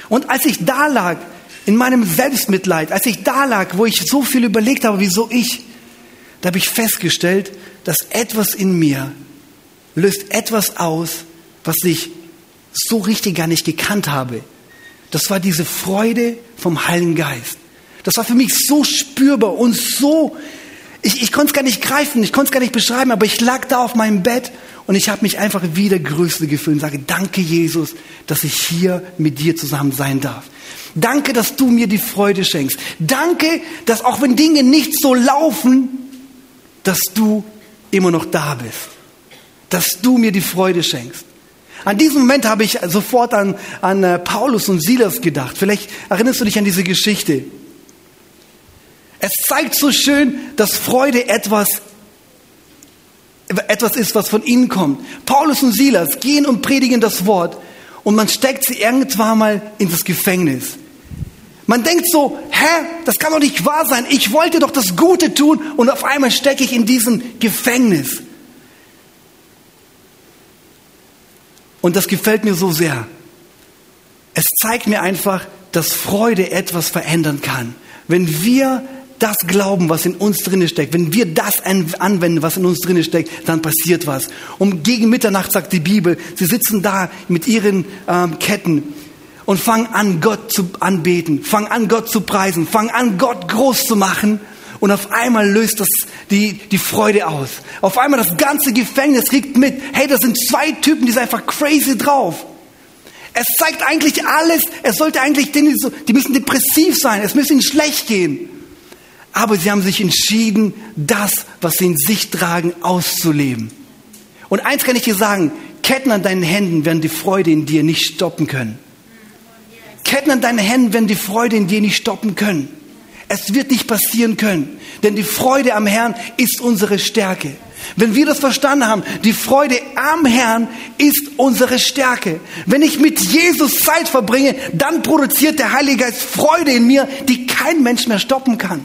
Und als ich da lag, in meinem Selbstmitleid, als ich da lag, wo ich so viel überlegt habe, wieso ich, da habe ich festgestellt, dass etwas in mir löst etwas aus, was ich so richtig gar nicht gekannt habe. Das war diese Freude vom Heiligen Geist. Das war für mich so spürbar und so, ich, ich konnte es gar nicht greifen, ich konnte es gar nicht beschreiben, aber ich lag da auf meinem Bett und ich habe mich einfach wieder Größte gefühlt und sage, danke Jesus, dass ich hier mit dir zusammen sein darf. Danke, dass du mir die Freude schenkst. Danke, dass auch wenn Dinge nicht so laufen, dass du immer noch da bist. Dass du mir die Freude schenkst. An diesem Moment habe ich sofort an, an äh, Paulus und Silas gedacht. Vielleicht erinnerst du dich an diese Geschichte. Es zeigt so schön, dass Freude etwas, etwas ist, was von ihnen kommt. Paulus und Silas gehen und predigen das Wort und man steckt sie irgendwann mal in das Gefängnis. Man denkt so, hä, das kann doch nicht wahr sein. Ich wollte doch das Gute tun und auf einmal stecke ich in diesem Gefängnis. Und das gefällt mir so sehr. Es zeigt mir einfach, dass Freude etwas verändern kann. Wenn wir das glauben, was in uns drinne steckt, wenn wir das anwenden, was in uns drinne steckt, dann passiert was. Um gegen Mitternacht sagt die Bibel, sie sitzen da mit ihren ähm, Ketten und fangen an, Gott zu anbeten, fangen an, Gott zu preisen, fangen an, Gott groß zu machen und auf einmal löst das die, die Freude aus. Auf einmal das ganze Gefängnis kriegt mit, hey, das sind zwei Typen, die sind einfach crazy drauf. Es zeigt eigentlich alles, es sollte eigentlich, die, die müssen depressiv sein, es müsste ihnen schlecht gehen. Aber sie haben sich entschieden, das, was sie in sich tragen, auszuleben. Und eins kann ich dir sagen, Ketten an deinen Händen werden die Freude in dir nicht stoppen können. Ketten an deinen Händen werden die Freude in dir nicht stoppen können. Es wird nicht passieren können, denn die Freude am Herrn ist unsere Stärke. Wenn wir das verstanden haben, die Freude am Herrn ist unsere Stärke. Wenn ich mit Jesus Zeit verbringe, dann produziert der Heilige Geist Freude in mir, die kein Mensch mehr stoppen kann.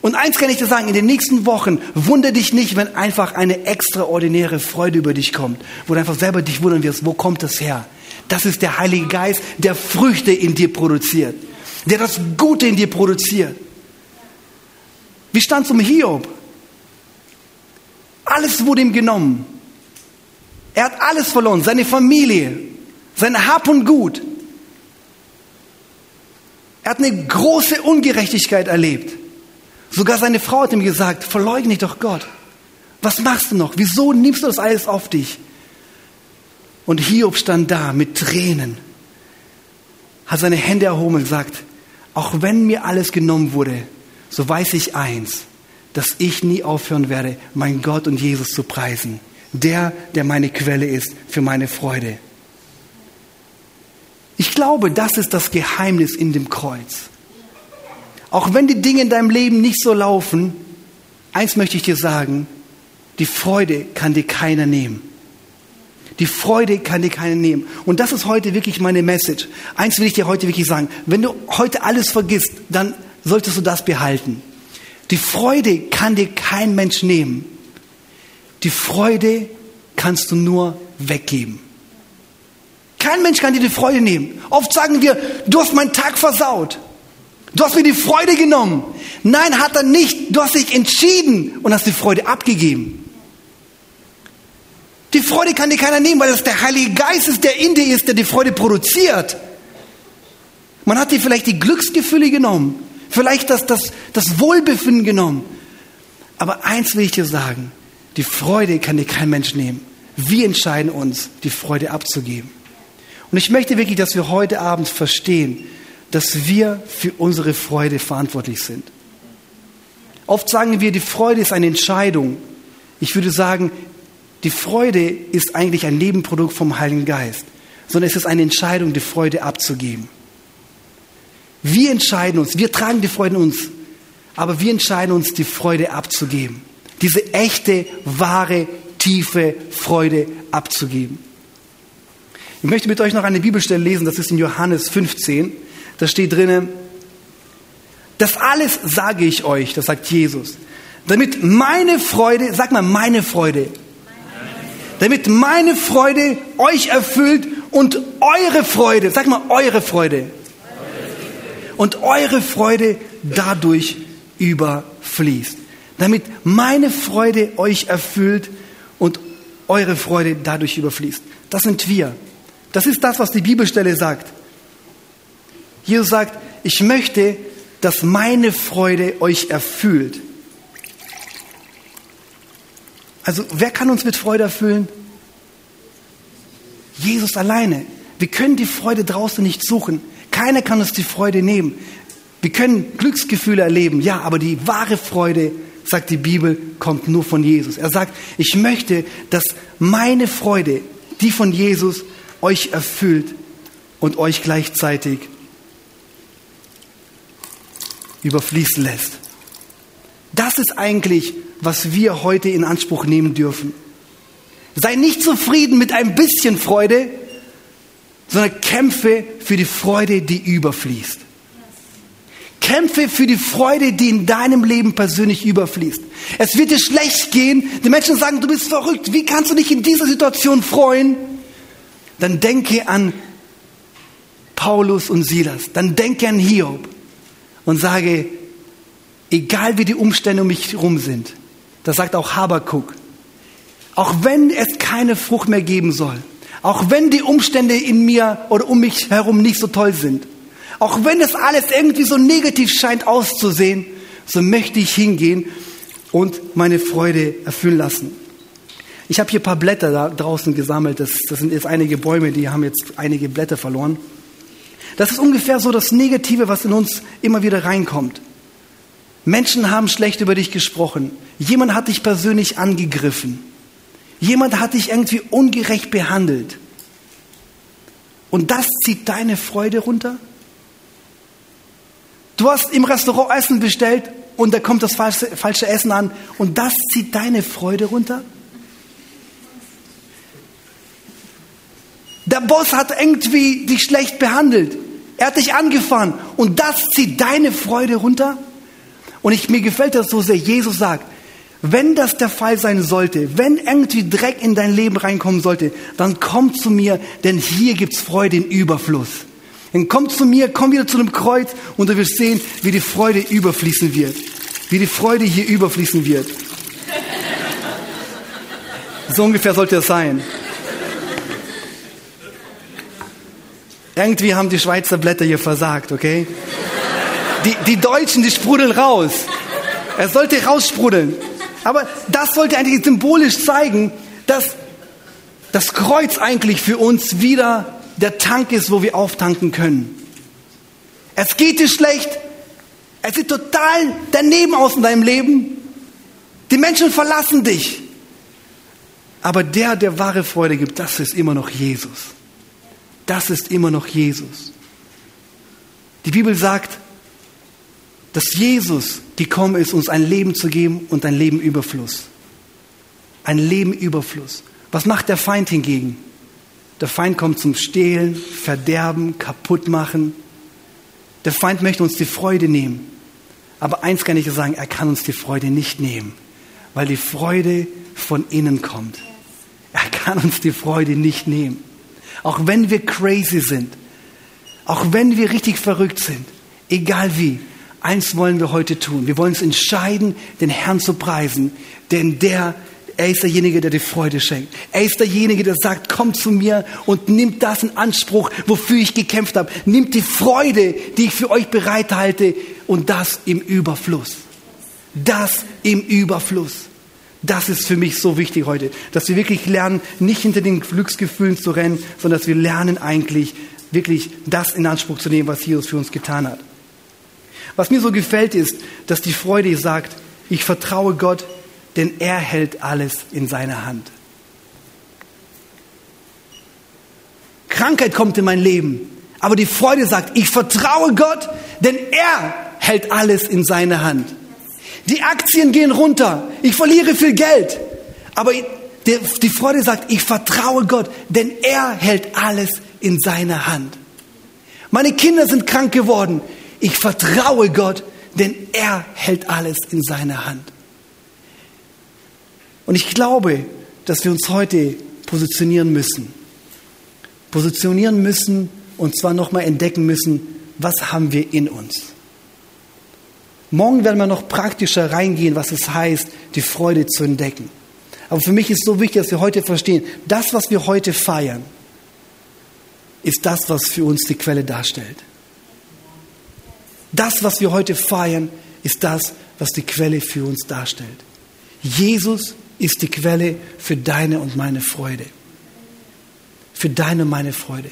Und eins kann ich dir sagen, in den nächsten Wochen wundere dich nicht, wenn einfach eine extraordinäre Freude über dich kommt, wo du einfach selber dich wundern wirst, wo kommt das her? Das ist der Heilige Geist, der Früchte in dir produziert, der das Gute in dir produziert. Wie stand es um Hiob? Alles wurde ihm genommen. Er hat alles verloren, seine Familie, sein Hab und Gut. Er hat eine große Ungerechtigkeit erlebt. Sogar seine Frau hat ihm gesagt, verleugne doch Gott. Was machst du noch? Wieso nimmst du das alles auf dich? Und Hiob stand da mit Tränen, hat seine Hände erhoben und gesagt, auch wenn mir alles genommen wurde, so weiß ich eins, dass ich nie aufhören werde, mein Gott und Jesus zu preisen. Der, der meine Quelle ist für meine Freude. Ich glaube, das ist das Geheimnis in dem Kreuz. Auch wenn die Dinge in deinem Leben nicht so laufen, eins möchte ich dir sagen, die Freude kann dir keiner nehmen. Die Freude kann dir keiner nehmen. Und das ist heute wirklich meine Message. Eins will ich dir heute wirklich sagen. Wenn du heute alles vergisst, dann solltest du das behalten. Die Freude kann dir kein Mensch nehmen. Die Freude kannst du nur weggeben. Kein Mensch kann dir die Freude nehmen. Oft sagen wir, du hast meinen Tag versaut. Du hast mir die Freude genommen. Nein, hat er nicht. Du hast dich entschieden und hast die Freude abgegeben. Die Freude kann dir keiner nehmen, weil es der Heilige Geist ist, der in dir ist, der die Freude produziert. Man hat dir vielleicht die Glücksgefühle genommen, vielleicht das, das, das Wohlbefinden genommen. Aber eins will ich dir sagen, die Freude kann dir kein Mensch nehmen. Wir entscheiden uns, die Freude abzugeben. Und ich möchte wirklich, dass wir heute Abend verstehen, dass wir für unsere Freude verantwortlich sind. Oft sagen wir, die Freude ist eine Entscheidung. Ich würde sagen, die Freude ist eigentlich ein Nebenprodukt vom Heiligen Geist, sondern es ist eine Entscheidung, die Freude abzugeben. Wir entscheiden uns, wir tragen die Freude in uns, aber wir entscheiden uns, die Freude abzugeben. Diese echte, wahre, tiefe Freude abzugeben. Ich möchte mit euch noch eine Bibelstelle lesen, das ist in Johannes 15. Da steht drinnen, das alles sage ich euch, das sagt Jesus, damit meine Freude, sag mal meine Freude, damit meine Freude euch erfüllt und eure Freude, sag mal eure Freude, und eure Freude dadurch überfließt. Damit meine Freude euch erfüllt und eure Freude dadurch überfließt. Das sind wir. Das ist das, was die Bibelstelle sagt. Jesus sagt, ich möchte, dass meine Freude euch erfüllt. Also wer kann uns mit Freude erfüllen? Jesus alleine. Wir können die Freude draußen nicht suchen. Keiner kann uns die Freude nehmen. Wir können Glücksgefühle erleben, ja, aber die wahre Freude, sagt die Bibel, kommt nur von Jesus. Er sagt, ich möchte, dass meine Freude, die von Jesus, euch erfüllt und euch gleichzeitig überfließen lässt. Das ist eigentlich, was wir heute in Anspruch nehmen dürfen. Sei nicht zufrieden mit ein bisschen Freude, sondern kämpfe für die Freude, die überfließt. Kämpfe für die Freude, die in deinem Leben persönlich überfließt. Es wird dir schlecht gehen. Die Menschen sagen, du bist verrückt. Wie kannst du dich in dieser Situation freuen? Dann denke an Paulus und Silas. Dann denke an Hiob und sage, egal wie die Umstände um mich herum sind, das sagt auch Habakuk, auch wenn es keine Frucht mehr geben soll, auch wenn die Umstände in mir oder um mich herum nicht so toll sind, auch wenn das alles irgendwie so negativ scheint auszusehen, so möchte ich hingehen und meine Freude erfüllen lassen. Ich habe hier ein paar Blätter da draußen gesammelt. Das, das sind jetzt einige Bäume, die haben jetzt einige Blätter verloren. Das ist ungefähr so das Negative, was in uns immer wieder reinkommt. Menschen haben schlecht über dich gesprochen. Jemand hat dich persönlich angegriffen. Jemand hat dich irgendwie ungerecht behandelt. Und das zieht deine Freude runter? Du hast im Restaurant Essen bestellt und da kommt das falsche, falsche Essen an und das zieht deine Freude runter? Der Boss hat irgendwie dich schlecht behandelt. Er hat dich angefahren und das zieht deine Freude runter? Und ich, mir gefällt das so sehr. Jesus sagt, wenn das der Fall sein sollte, wenn irgendwie Dreck in dein Leben reinkommen sollte, dann komm zu mir, denn hier gibt's Freude in Überfluss. Dann komm zu mir, komm wieder zu dem Kreuz und du wirst sehen, wie die Freude überfließen wird. Wie die Freude hier überfließen wird. So ungefähr sollte es sein. Irgendwie haben die Schweizer Blätter hier versagt, okay? Die, die Deutschen, die sprudeln raus. Er sollte raussprudeln. Aber das sollte eigentlich symbolisch zeigen, dass das Kreuz eigentlich für uns wieder der Tank ist, wo wir auftanken können. Es geht dir schlecht. Es sieht total daneben aus in deinem Leben. Die Menschen verlassen dich. Aber der, der wahre Freude gibt, das ist immer noch Jesus. Das ist immer noch Jesus. Die Bibel sagt, dass Jesus gekommen ist, uns ein Leben zu geben und ein Leben Überfluss. Ein Leben Überfluss. Was macht der Feind hingegen? Der Feind kommt zum Stehlen, Verderben, Kaputtmachen. Der Feind möchte uns die Freude nehmen. Aber eins kann ich sagen, er kann uns die Freude nicht nehmen, weil die Freude von innen kommt. Er kann uns die Freude nicht nehmen. Auch wenn wir crazy sind, auch wenn wir richtig verrückt sind, egal wie, Eins wollen wir heute tun. Wir wollen uns entscheiden, den Herrn zu preisen, denn der, er ist derjenige, der die Freude schenkt. Er ist derjenige, der sagt, komm zu mir und nimmt das in Anspruch, wofür ich gekämpft habe. Nimmt die Freude, die ich für euch bereithalte und das im Überfluss. Das im Überfluss. Das ist für mich so wichtig heute, dass wir wirklich lernen, nicht hinter den Glücksgefühlen zu rennen, sondern dass wir lernen eigentlich wirklich das in Anspruch zu nehmen, was Jesus für uns getan hat. Was mir so gefällt ist, dass die Freude sagt, ich vertraue Gott, denn er hält alles in seiner Hand. Krankheit kommt in mein Leben, aber die Freude sagt, ich vertraue Gott, denn er hält alles in seiner Hand. Die Aktien gehen runter, ich verliere viel Geld, aber die Freude sagt, ich vertraue Gott, denn er hält alles in seiner Hand. Meine Kinder sind krank geworden, ich vertraue Gott, denn er hält alles in seiner Hand. Und ich glaube, dass wir uns heute positionieren müssen. Positionieren müssen und zwar nochmal entdecken müssen, was haben wir in uns. Morgen werden wir noch praktischer reingehen, was es heißt, die Freude zu entdecken. Aber für mich ist so wichtig, dass wir heute verstehen, das, was wir heute feiern, ist das, was für uns die Quelle darstellt. Das, was wir heute feiern, ist das, was die Quelle für uns darstellt. Jesus ist die Quelle für deine und meine Freude. Für deine und meine Freude.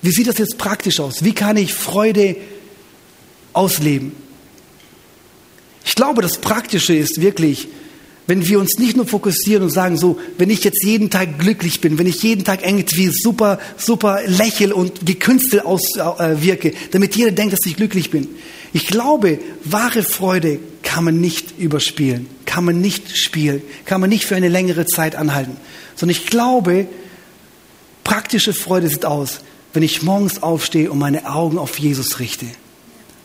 Wie sieht das jetzt praktisch aus? Wie kann ich Freude ausleben? Ich glaube, das Praktische ist wirklich, wenn wir uns nicht nur fokussieren und sagen, so, wenn ich jetzt jeden Tag glücklich bin, wenn ich jeden Tag irgendwie super, super lächel und gekünstelt auswirke, äh, damit jeder denkt, dass ich glücklich bin. Ich glaube, wahre Freude kann man nicht überspielen, kann man nicht spielen, kann man nicht für eine längere Zeit anhalten. Sondern ich glaube, praktische Freude sieht aus, wenn ich morgens aufstehe und meine Augen auf Jesus richte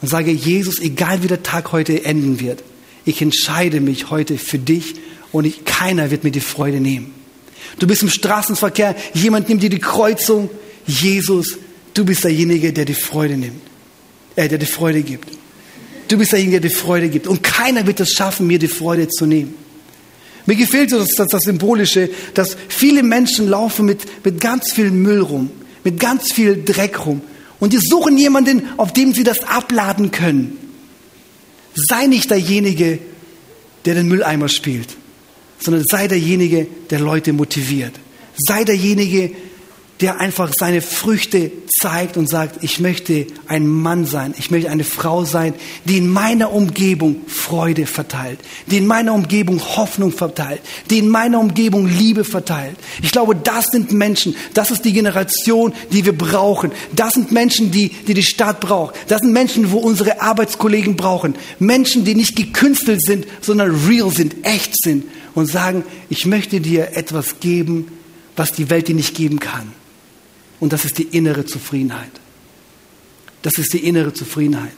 und sage, Jesus, egal wie der Tag heute enden wird, ich entscheide mich heute für dich und ich, keiner wird mir die Freude nehmen. Du bist im Straßenverkehr, jemand nimmt dir die Kreuzung. Jesus, du bist derjenige, der die Freude nimmt, äh, der die Freude gibt. Du bist derjenige, der die Freude gibt. Und keiner wird es schaffen, mir die Freude zu nehmen. Mir gefällt so das, das, das Symbolische, dass viele Menschen laufen mit, mit ganz viel Müll rum, mit ganz viel Dreck rum. Und die suchen jemanden, auf dem sie das abladen können. Sei nicht derjenige, der den Mülleimer spielt, sondern sei derjenige, der Leute motiviert. Sei derjenige, der einfach seine Früchte zeigt und sagt, ich möchte ein Mann sein, ich möchte eine Frau sein, die in meiner Umgebung Freude verteilt, die in meiner Umgebung Hoffnung verteilt, die in meiner Umgebung Liebe verteilt. Ich glaube, das sind Menschen, das ist die Generation, die wir brauchen. Das sind Menschen, die die, die Stadt braucht. Das sind Menschen, wo unsere Arbeitskollegen brauchen. Menschen, die nicht gekünstelt sind, sondern real sind, echt sind und sagen, ich möchte dir etwas geben, was die Welt dir nicht geben kann. Und das ist die innere Zufriedenheit. Das ist die innere Zufriedenheit.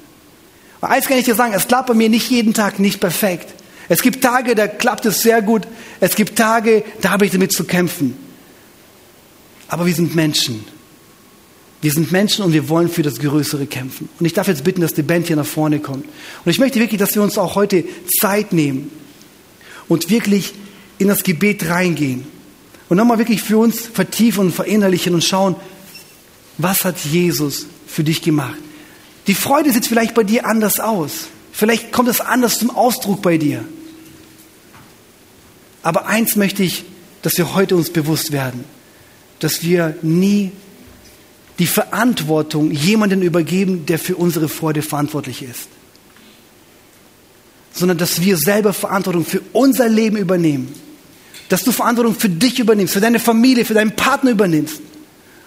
Und eins kann ich dir sagen, es klappt bei mir nicht jeden Tag nicht perfekt. Es gibt Tage, da klappt es sehr gut. Es gibt Tage, da habe ich damit zu kämpfen. Aber wir sind Menschen. Wir sind Menschen und wir wollen für das Größere kämpfen. Und ich darf jetzt bitten, dass die Band hier nach vorne kommt. Und ich möchte wirklich, dass wir uns auch heute Zeit nehmen und wirklich in das Gebet reingehen. Und nochmal wirklich für uns vertiefen und verinnerlichen und schauen, was hat Jesus für dich gemacht? Die Freude sieht vielleicht bei dir anders aus. Vielleicht kommt es anders zum Ausdruck bei dir. Aber eins möchte ich, dass wir heute uns bewusst werden, dass wir nie die Verantwortung jemanden übergeben, der für unsere Freude verantwortlich ist. Sondern dass wir selber Verantwortung für unser Leben übernehmen. Dass du Verantwortung für dich übernimmst, für deine Familie, für deinen Partner übernimmst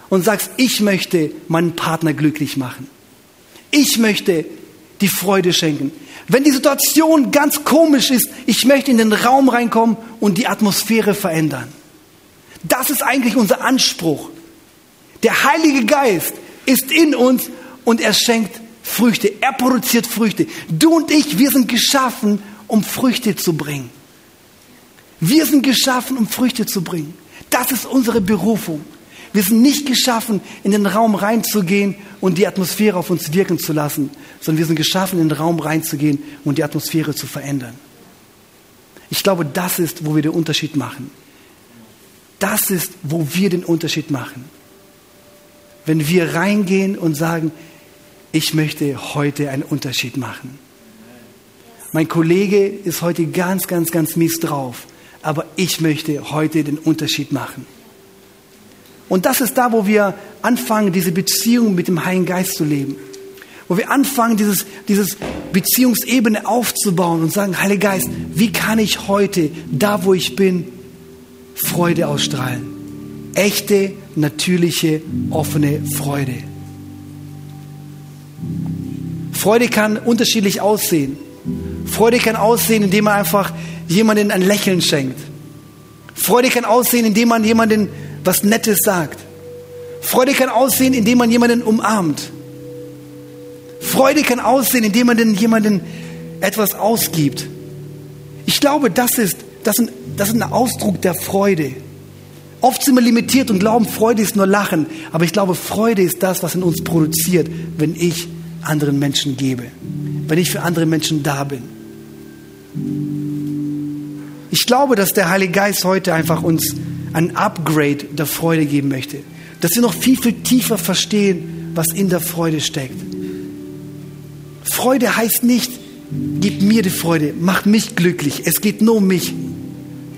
und sagst, ich möchte meinen Partner glücklich machen. Ich möchte die Freude schenken. Wenn die Situation ganz komisch ist, ich möchte in den Raum reinkommen und die Atmosphäre verändern. Das ist eigentlich unser Anspruch. Der Heilige Geist ist in uns und er schenkt Früchte. Er produziert Früchte. Du und ich, wir sind geschaffen, um Früchte zu bringen. Wir sind geschaffen, um Früchte zu bringen. Das ist unsere Berufung. Wir sind nicht geschaffen, in den Raum reinzugehen und die Atmosphäre auf uns wirken zu lassen, sondern wir sind geschaffen, in den Raum reinzugehen und die Atmosphäre zu verändern. Ich glaube, das ist, wo wir den Unterschied machen. Das ist, wo wir den Unterschied machen. Wenn wir reingehen und sagen, ich möchte heute einen Unterschied machen. Mein Kollege ist heute ganz, ganz, ganz mies drauf, aber ich möchte heute den Unterschied machen. Und das ist da, wo wir anfangen, diese Beziehung mit dem Heiligen Geist zu leben. Wo wir anfangen, dieses, dieses Beziehungsebene aufzubauen und sagen, Heiliger Geist, wie kann ich heute, da wo ich bin, Freude ausstrahlen? Echte, natürliche, offene Freude. Freude kann unterschiedlich aussehen. Freude kann aussehen, indem man einfach jemanden ein Lächeln schenkt. Freude kann aussehen, indem man jemanden was Nettes sagt. Freude kann aussehen, indem man jemanden umarmt. Freude kann aussehen, indem man den jemanden etwas ausgibt. Ich glaube, das ist, das, ist, das ist ein Ausdruck der Freude. Oft sind wir limitiert und glauben, Freude ist nur Lachen. Aber ich glaube, Freude ist das, was in uns produziert, wenn ich anderen Menschen gebe. Wenn ich für andere Menschen da bin. Ich glaube, dass der Heilige Geist heute einfach uns ein Upgrade der Freude geben möchte. Dass wir noch viel, viel tiefer verstehen, was in der Freude steckt. Freude heißt nicht, gib mir die Freude, mach mich glücklich. Es geht nur um mich.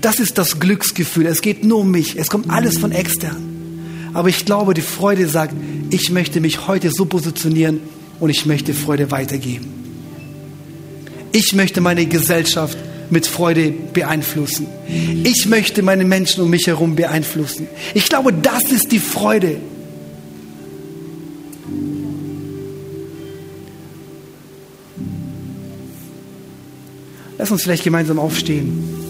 Das ist das Glücksgefühl. Es geht nur um mich. Es kommt alles von extern. Aber ich glaube, die Freude sagt, ich möchte mich heute so positionieren und ich möchte Freude weitergeben. Ich möchte meine Gesellschaft mit Freude beeinflussen. Ich möchte meine Menschen um mich herum beeinflussen. Ich glaube, das ist die Freude. Lass uns vielleicht gemeinsam aufstehen.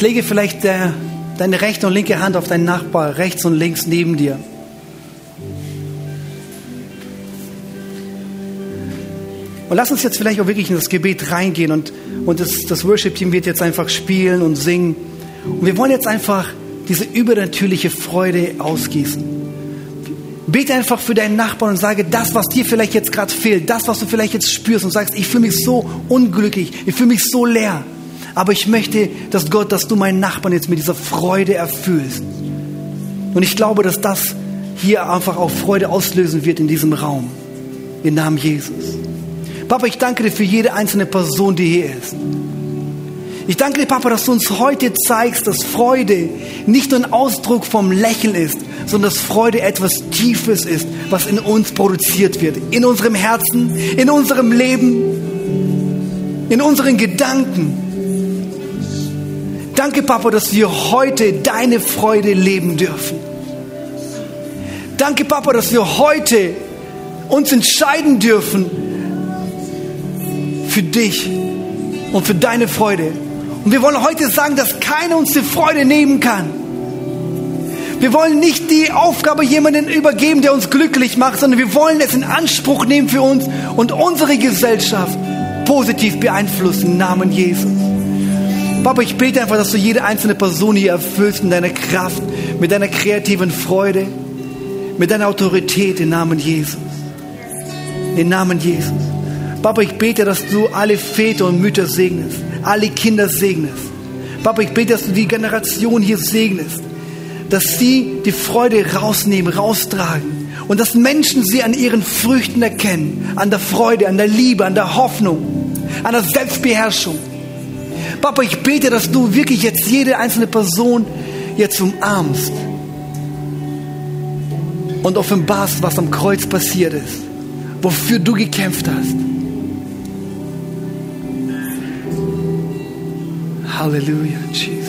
Und lege vielleicht der, deine rechte und linke Hand auf deinen Nachbar, rechts und links neben dir. Und lass uns jetzt vielleicht auch wirklich in das Gebet reingehen und, und das, das Worship-Team wird jetzt einfach spielen und singen. Und wir wollen jetzt einfach diese übernatürliche Freude ausgießen. Bete einfach für deinen Nachbarn und sage das, was dir vielleicht jetzt gerade fehlt, das, was du vielleicht jetzt spürst und sagst, ich fühle mich so unglücklich, ich fühle mich so leer. Aber ich möchte, dass Gott, dass du meinen Nachbarn jetzt mit dieser Freude erfüllst. Und ich glaube, dass das hier einfach auch Freude auslösen wird in diesem Raum. Im Namen Jesus. Papa, ich danke dir für jede einzelne Person, die hier ist. Ich danke dir, Papa, dass du uns heute zeigst, dass Freude nicht nur ein Ausdruck vom Lächeln ist, sondern dass Freude etwas Tiefes ist, was in uns produziert wird. In unserem Herzen, in unserem Leben, in unseren Gedanken. Danke, Papa, dass wir heute deine Freude leben dürfen. Danke, Papa, dass wir heute uns entscheiden dürfen für dich und für deine Freude. Und wir wollen heute sagen, dass keiner uns die Freude nehmen kann. Wir wollen nicht die Aufgabe jemanden übergeben, der uns glücklich macht, sondern wir wollen es in Anspruch nehmen für uns und unsere Gesellschaft positiv beeinflussen im Namen Jesus. Papa, ich bete einfach, dass du jede einzelne Person hier erfüllst mit deiner Kraft, mit deiner kreativen Freude, mit deiner Autorität im Namen Jesus. Im Namen Jesus. Papa, ich bete, dass du alle Väter und Mütter segnest, alle Kinder segnest. Papa, ich bete, dass du die Generation hier segnest, dass sie die Freude rausnehmen, raustragen und dass Menschen sie an ihren Früchten erkennen, an der Freude, an der Liebe, an der Hoffnung, an der Selbstbeherrschung. Papa, ich bete, dass du wirklich jetzt jede einzelne Person jetzt umarmst und offenbarst, was am Kreuz passiert ist, wofür du gekämpft hast. Hallelujah, Jesus.